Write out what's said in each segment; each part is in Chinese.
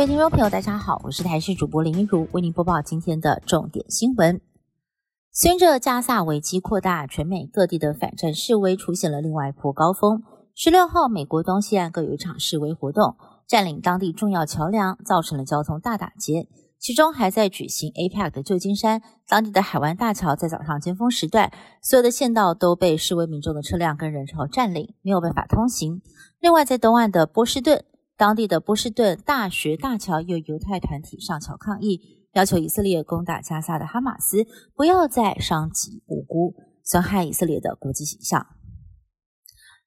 各位听众朋友，大家好，我是台视主播林一如，为您播报今天的重点新闻。随着加萨危机扩大，全美各地的反战示威出现了另外一波高峰。十六号，美国东西岸各有一场示威活动，占领当地重要桥梁，造成了交通大打劫。其中还在举行 APEC 的旧金山，当地的海湾大桥在早上尖峰时段，所有的县道都被示威民众的车辆跟人潮占领，没有办法通行。另外，在东岸的波士顿，当地的波士顿大学大桥有犹太团体上桥抗议，要求以色列攻打加沙的哈马斯不要再伤及无辜，损害以色列的国际形象。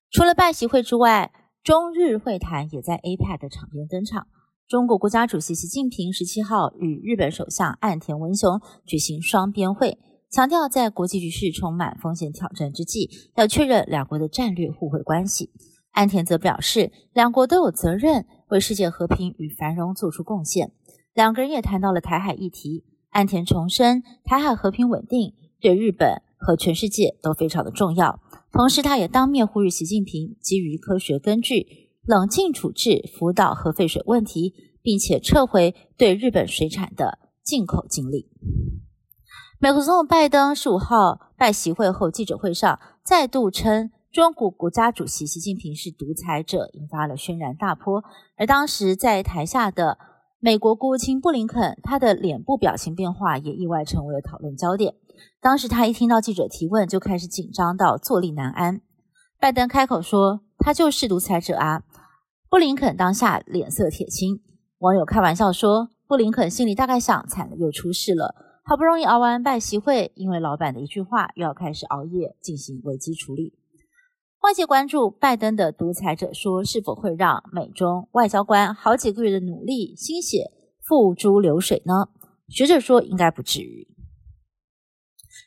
除了拜习会之外，中日会谈也在 APEC 的场边登场。中国国家主席习近平十七号与日本首相岸田文雄举行双边会，强调在国际局势充满风险挑战之际，要确认两国的战略互惠关系。岸田则表示，两国都有责任为世界和平与繁荣做出贡献。两个人也谈到了台海议题。岸田重申，台海和平稳定对日本和全世界都非常的重要。同时，他也当面呼吁习近平基于科学根据，冷静处置福岛核废水问题，并且撤回对日本水产的进口禁令。美国总统拜登十五号拜习会后记者会上再度称。中国国家主席习近平是独裁者，引发了轩然大波。而当时在台下的美国国务卿布林肯，他的脸部表情变化也意外成为了讨论焦点。当时他一听到记者提问，就开始紧张到坐立难安。拜登开口说：“他就是独裁者啊！”布林肯当下脸色铁青。网友开玩笑说：“布林肯心里大概想，惨了，又出事了。好不容易熬完拜习会，因为老板的一句话，又要开始熬夜进行危机处理。”外界关注拜登的独裁者说是否会让美中外交官好几个月的努力心血付诸流水呢？学者说应该不至于。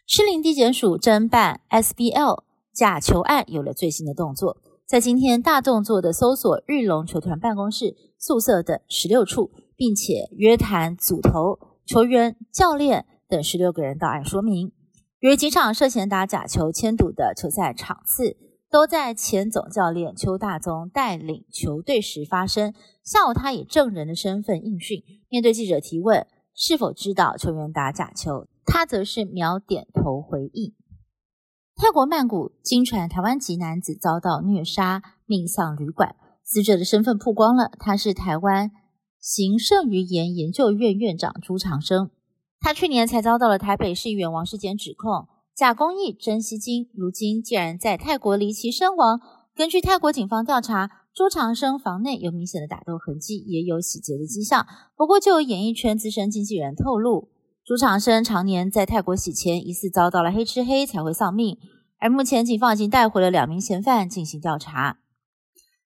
士林地检署侦办 SBL 假球案有了最新的动作，在今天大动作的搜索日龙球团办公室、宿舍等十六处，并且约谈组头、球员、教练等十六个人到案说明，有几场涉嫌打假球签赌的球赛场次。都在前总教练邱大宗带领球队时发生。下午，他以证人的身份应讯，面对记者提问是否知道球员打假球，他则是秒点头回应。泰国曼谷经传台湾籍男子遭到虐杀，命丧旅馆，死者的身份曝光了，他是台湾行胜于言研究院院长朱长生，他去年才遭到了台北市议员王世坚指控。假公益真吸金，如今竟然在泰国离奇身亡。根据泰国警方调查，朱长生房内有明显的打斗痕迹，也有洗劫的迹象。不过，就有演艺圈资深经纪人透露，朱长生常年在泰国洗钱，疑似遭到了黑吃黑才会丧命。而目前，警方已经带回了两名嫌犯进行调查。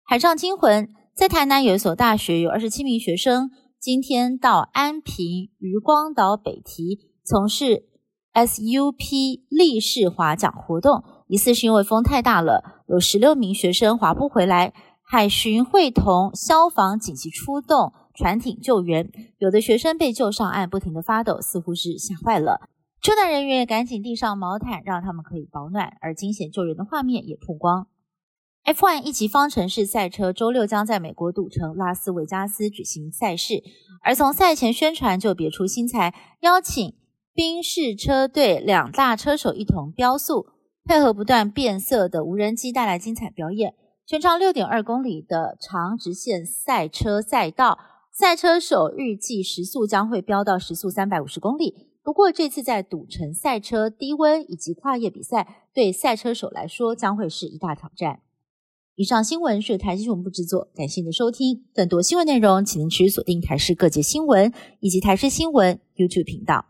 海上惊魂，在台南有一所大学，有二十七名学生今天到安平渔光岛北堤从事。SUP 立式划桨活动，疑似是因为风太大了，有十六名学生划不回来。海巡会同消防紧急出动船艇救援，有的学生被救上岸，不停的发抖，似乎是吓坏了。救难人员赶紧递上毛毯，让他们可以保暖。而惊险救援的画面也曝光。F1 一级方程式赛车周六将在美国赌城拉斯维加斯举行赛事，而从赛前宣传就别出心裁，邀请。宾士车队两大车手一同飙速，配合不断变色的无人机，带来精彩表演。全长六点二公里的长直线赛车赛道，赛车手预计时速将会飙到时速三百五十公里。不过，这次在赌城赛车低温以及跨越比赛，对赛车手来说将会是一大挑战。以上新闻是台新闻部制作，感谢您的收听。更多新闻内容，请您持续锁定台视各界新闻以及台视新闻 YouTube 频道。